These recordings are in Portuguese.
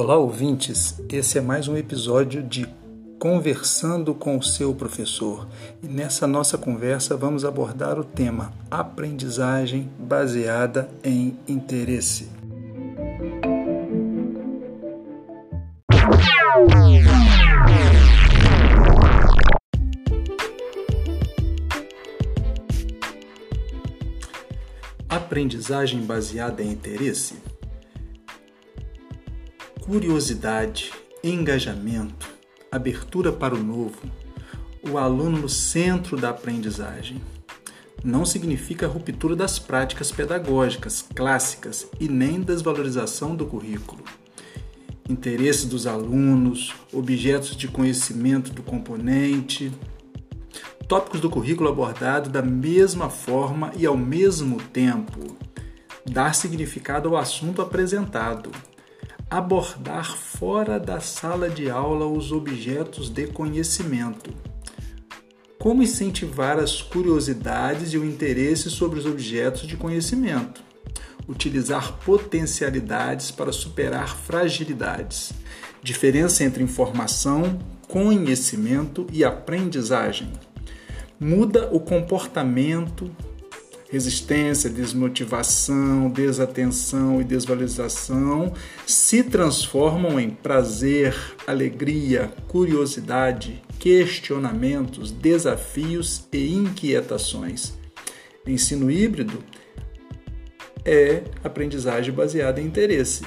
Olá, ouvintes! Esse é mais um episódio de Conversando com o seu professor. E nessa nossa conversa vamos abordar o tema aprendizagem baseada em interesse. Aprendizagem baseada em interesse curiosidade, engajamento, abertura para o novo, o aluno no centro da aprendizagem. Não significa ruptura das práticas pedagógicas clássicas e nem desvalorização do currículo. Interesse dos alunos, objetos de conhecimento do componente, tópicos do currículo abordado da mesma forma e ao mesmo tempo, dar significado ao assunto apresentado abordar fora da sala de aula os objetos de conhecimento. Como incentivar as curiosidades e o interesse sobre os objetos de conhecimento. Utilizar potencialidades para superar fragilidades. Diferença entre informação, conhecimento e aprendizagem. Muda o comportamento, resistência, desmotivação, desatenção e desvalorização se transformam em prazer, alegria, curiosidade, questionamentos, desafios e inquietações. Ensino híbrido é aprendizagem baseada em interesse.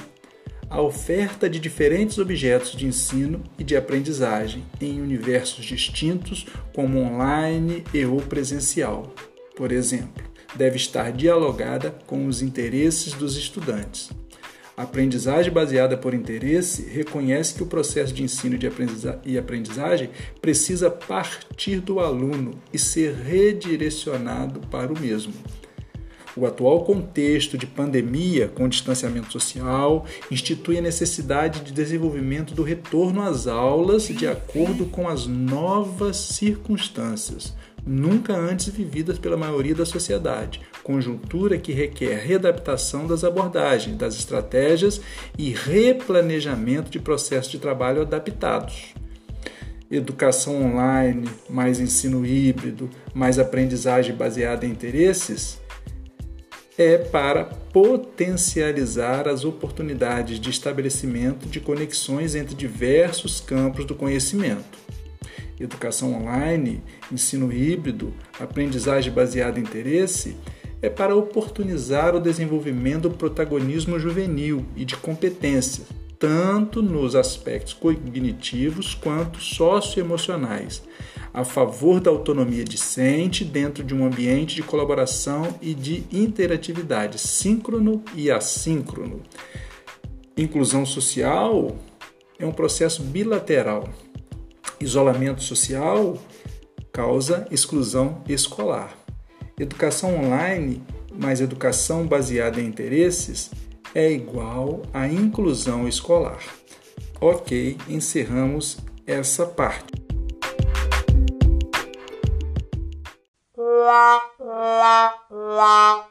A oferta de diferentes objetos de ensino e de aprendizagem em universos distintos, como online e ou presencial, por exemplo deve estar dialogada com os interesses dos estudantes. A aprendizagem baseada por interesse reconhece que o processo de ensino e aprendizagem precisa partir do aluno e ser redirecionado para o mesmo. O atual contexto de pandemia com distanciamento social institui a necessidade de desenvolvimento do retorno às aulas de acordo com as novas circunstâncias, nunca antes vividas pela maioria da sociedade, conjuntura que requer readaptação das abordagens, das estratégias e replanejamento de processos de trabalho adaptados. Educação online, mais ensino híbrido, mais aprendizagem baseada em interesses é para potencializar as oportunidades de estabelecimento de conexões entre diversos campos do conhecimento educação online, ensino híbrido, aprendizagem baseada em interesse, é para oportunizar o desenvolvimento do protagonismo juvenil e de competências, tanto nos aspectos cognitivos quanto socioemocionais, a favor da autonomia discente dentro de um ambiente de colaboração e de interatividade síncrono e assíncrono. Inclusão social é um processo bilateral Isolamento social causa exclusão escolar. Educação online mais educação baseada em interesses é igual a inclusão escolar. Ok, encerramos essa parte. La, la, la,